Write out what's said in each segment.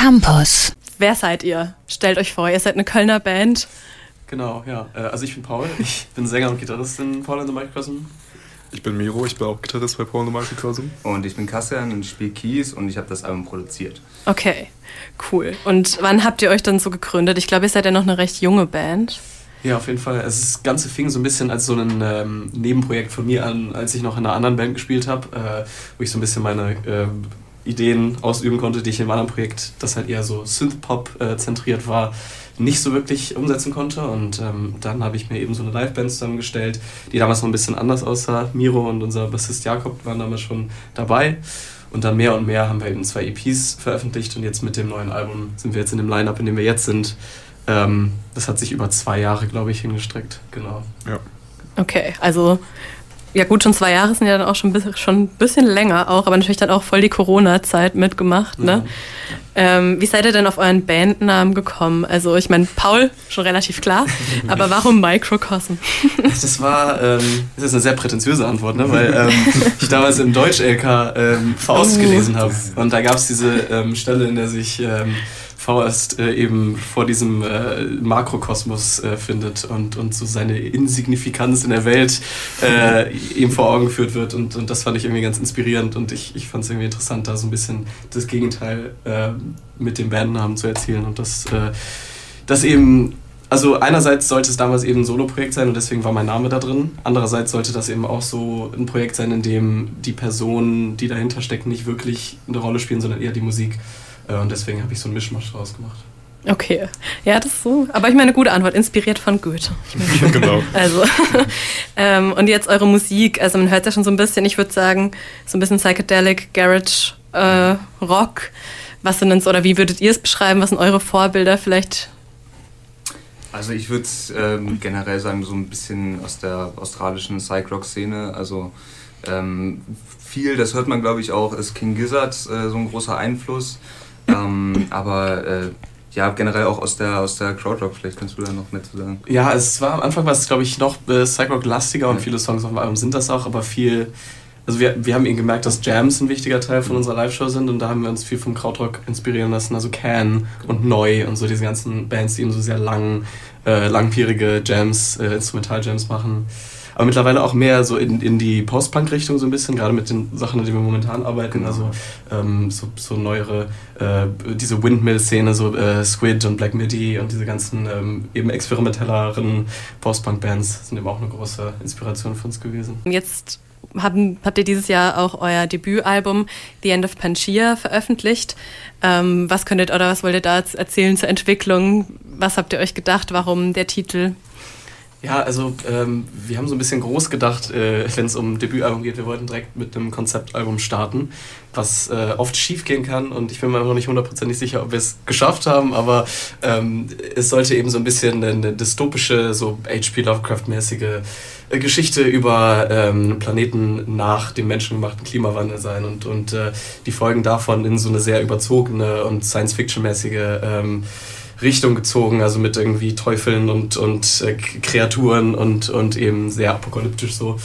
Campus. Wer seid ihr? Stellt euch vor, ihr seid eine Kölner Band. Genau, ja. Äh, also ich bin Paul, ich bin Sänger und Gitarrist in Paul and the Microcosm. Ich bin Miro, ich bin auch Gitarrist bei Paul and the Microcosm. Und ich bin Kassian und ich spiele Keys und ich habe das Album produziert. Okay, cool. Und wann habt ihr euch dann so gegründet? Ich glaube, ihr seid ja noch eine recht junge Band. Ja, auf jeden Fall. Also das Ganze fing so ein bisschen als so ein ähm, Nebenprojekt von mir an, als ich noch in einer anderen Band gespielt habe, äh, wo ich so ein bisschen meine äh, Ideen ausüben konnte, die ich in einem anderen Projekt, das halt eher so Synthpop äh, zentriert war, nicht so wirklich umsetzen konnte. Und ähm, dann habe ich mir eben so eine Liveband zusammengestellt, die damals noch ein bisschen anders aussah. Miro und unser Bassist Jakob waren damals schon dabei. Und dann mehr und mehr haben wir eben zwei EPs veröffentlicht und jetzt mit dem neuen Album sind wir jetzt in dem Line-Up, in dem wir jetzt sind. Ähm, das hat sich über zwei Jahre, glaube ich, hingestreckt. Genau. Ja. Okay, also ja gut, schon zwei Jahre sind ja dann auch schon, schon ein bisschen länger auch, aber natürlich dann auch voll die Corona-Zeit mitgemacht. Ne? Ja. Ähm, wie seid ihr denn auf euren Bandnamen gekommen? Also ich meine, Paul, schon relativ klar, aber warum Microcosm? das war, ähm, das ist eine sehr prätentiöse Antwort, ne? weil ähm, ich damals im Deutsch-LK ähm, Faust oh. gelesen habe und da gab es diese ähm, Stelle, in der sich Faust äh, eben vor diesem äh, Makrokosmos äh, findet und, und so seine Insignifikanz in der Welt äh, ihm vor Augen geführt wird. Und, und das fand ich irgendwie ganz inspirierend und ich, ich fand es irgendwie interessant, da so ein bisschen das Gegenteil äh, mit dem Bandnamen zu erzielen und das, äh, das eben also einerseits sollte es damals eben ein Solo-Projekt sein und deswegen war mein Name da drin. Andererseits sollte das eben auch so ein Projekt sein, in dem die Personen, die dahinter stecken, nicht wirklich eine Rolle spielen, sondern eher die Musik. Äh, und deswegen habe ich so einen Mischmasch draus gemacht. Okay, ja, das ist so. Aber ich meine, eine gute Antwort, inspiriert von Goethe. genau. Also, ähm, und jetzt eure Musik, also man hört ja schon so ein bisschen, ich würde sagen, so ein bisschen Psychedelic, Garage, äh, Rock. Was sind denn so, oder wie würdet ihr es beschreiben? Was sind eure Vorbilder vielleicht? Also ich würde ähm, generell sagen, so ein bisschen aus der australischen Psych-Rock-Szene. Also ähm, viel, das hört man glaube ich auch, ist King Gizzard äh, so ein großer Einfluss. Ähm, aber äh, ja, generell auch aus der, aus der Crowdrock, vielleicht kannst du da noch mehr zu sagen. Ja, es war am Anfang war es, glaube ich, noch äh, Psychrock-lastiger und viele Songs auf dem Album sind das auch, aber viel. Also wir, wir haben eben gemerkt, dass Jams ein wichtiger Teil von unserer Live-Show sind und da haben wir uns viel vom Krautrock inspirieren lassen. Also Can und Neu und so diese ganzen Bands, die eben so sehr lang, äh, langwierige Jams, äh, Instrumental-Jams machen aber mittlerweile auch mehr so in, in die Post-Punk-Richtung so ein bisschen, gerade mit den Sachen, an denen wir momentan arbeiten. Genau. Also ähm, so, so neuere, äh, diese Windmill-Szene, so äh, Squid und Black Midi und diese ganzen ähm, eben experimentelleren Post-Punk-Bands sind eben auch eine große Inspiration für uns gewesen. Jetzt haben, habt ihr dieses Jahr auch euer Debütalbum The End of Pangaea veröffentlicht. Ähm, was könntet oder was wollt ihr da erzählen zur Entwicklung? Was habt ihr euch gedacht? Warum der Titel? Ja, also ähm, wir haben so ein bisschen groß gedacht, äh, wenn es um Debütalbum geht. Wir wollten direkt mit einem Konzeptalbum starten, was äh, oft schief gehen kann und ich bin mir noch nicht hundertprozentig sicher, ob wir es geschafft haben, aber ähm, es sollte eben so ein bisschen eine dystopische, so H.P. Lovecraft-mäßige äh, Geschichte über ähm, einen Planeten nach dem menschengemachten Klimawandel sein und, und äh, die Folgen davon in so eine sehr überzogene und Science-Fiction-mäßige ähm, Richtung gezogen, also mit irgendwie Teufeln und, und äh, Kreaturen und, und eben sehr apokalyptisch so.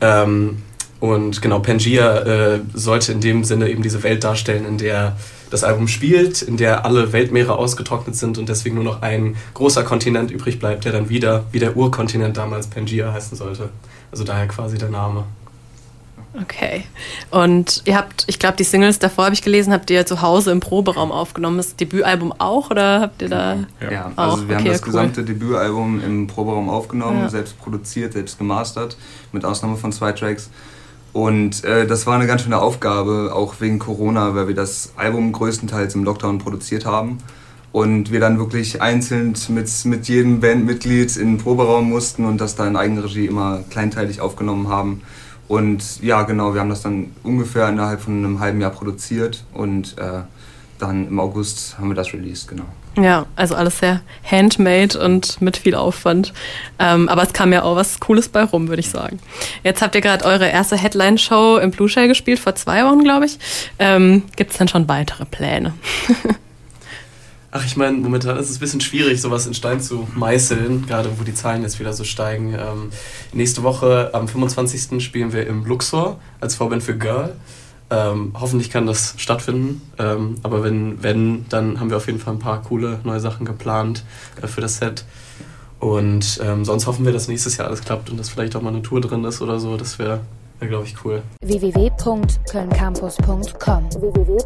Ähm, und genau, Pangea äh, sollte in dem Sinne eben diese Welt darstellen, in der das Album spielt, in der alle Weltmeere ausgetrocknet sind und deswegen nur noch ein großer Kontinent übrig bleibt, der dann wieder wie der Urkontinent damals Pangea heißen sollte. Also daher quasi der Name. Okay. Und ihr habt, ich glaube, die Singles davor habe ich gelesen, habt ihr zu Hause im Proberaum aufgenommen. Das Debütalbum auch oder habt ihr da? Ja, ja. also wir okay, haben das cool. gesamte Debütalbum im Proberaum aufgenommen, ja. selbst produziert, selbst gemastert, mit Ausnahme von zwei Tracks. Und äh, das war eine ganz schöne Aufgabe, auch wegen Corona, weil wir das Album größtenteils im Lockdown produziert haben. Und wir dann wirklich einzeln mit, mit jedem Bandmitglied in den Proberaum mussten und das da in Eigenregie immer kleinteilig aufgenommen haben. Und ja, genau, wir haben das dann ungefähr innerhalb von einem halben Jahr produziert und äh, dann im August haben wir das released, genau. Ja, also alles sehr handmade und mit viel Aufwand. Ähm, aber es kam ja auch was Cooles bei rum, würde ich sagen. Jetzt habt ihr gerade eure erste Headline-Show im Blue Shell gespielt, vor zwei Wochen, glaube ich. Ähm, Gibt es denn schon weitere Pläne? Ach, ich meine, momentan ist es ein bisschen schwierig, sowas in Stein zu meißeln, gerade wo die Zahlen jetzt wieder so steigen. Ähm, nächste Woche am 25. spielen wir im Luxor als Vorband für Girl. Ähm, hoffentlich kann das stattfinden. Ähm, aber wenn, wenn, dann haben wir auf jeden Fall ein paar coole neue Sachen geplant äh, für das Set. Und ähm, sonst hoffen wir, dass nächstes Jahr alles klappt und dass vielleicht auch mal eine Tour drin ist oder so. Das wäre, wär, glaube ich, cool. www.kölncampus.com www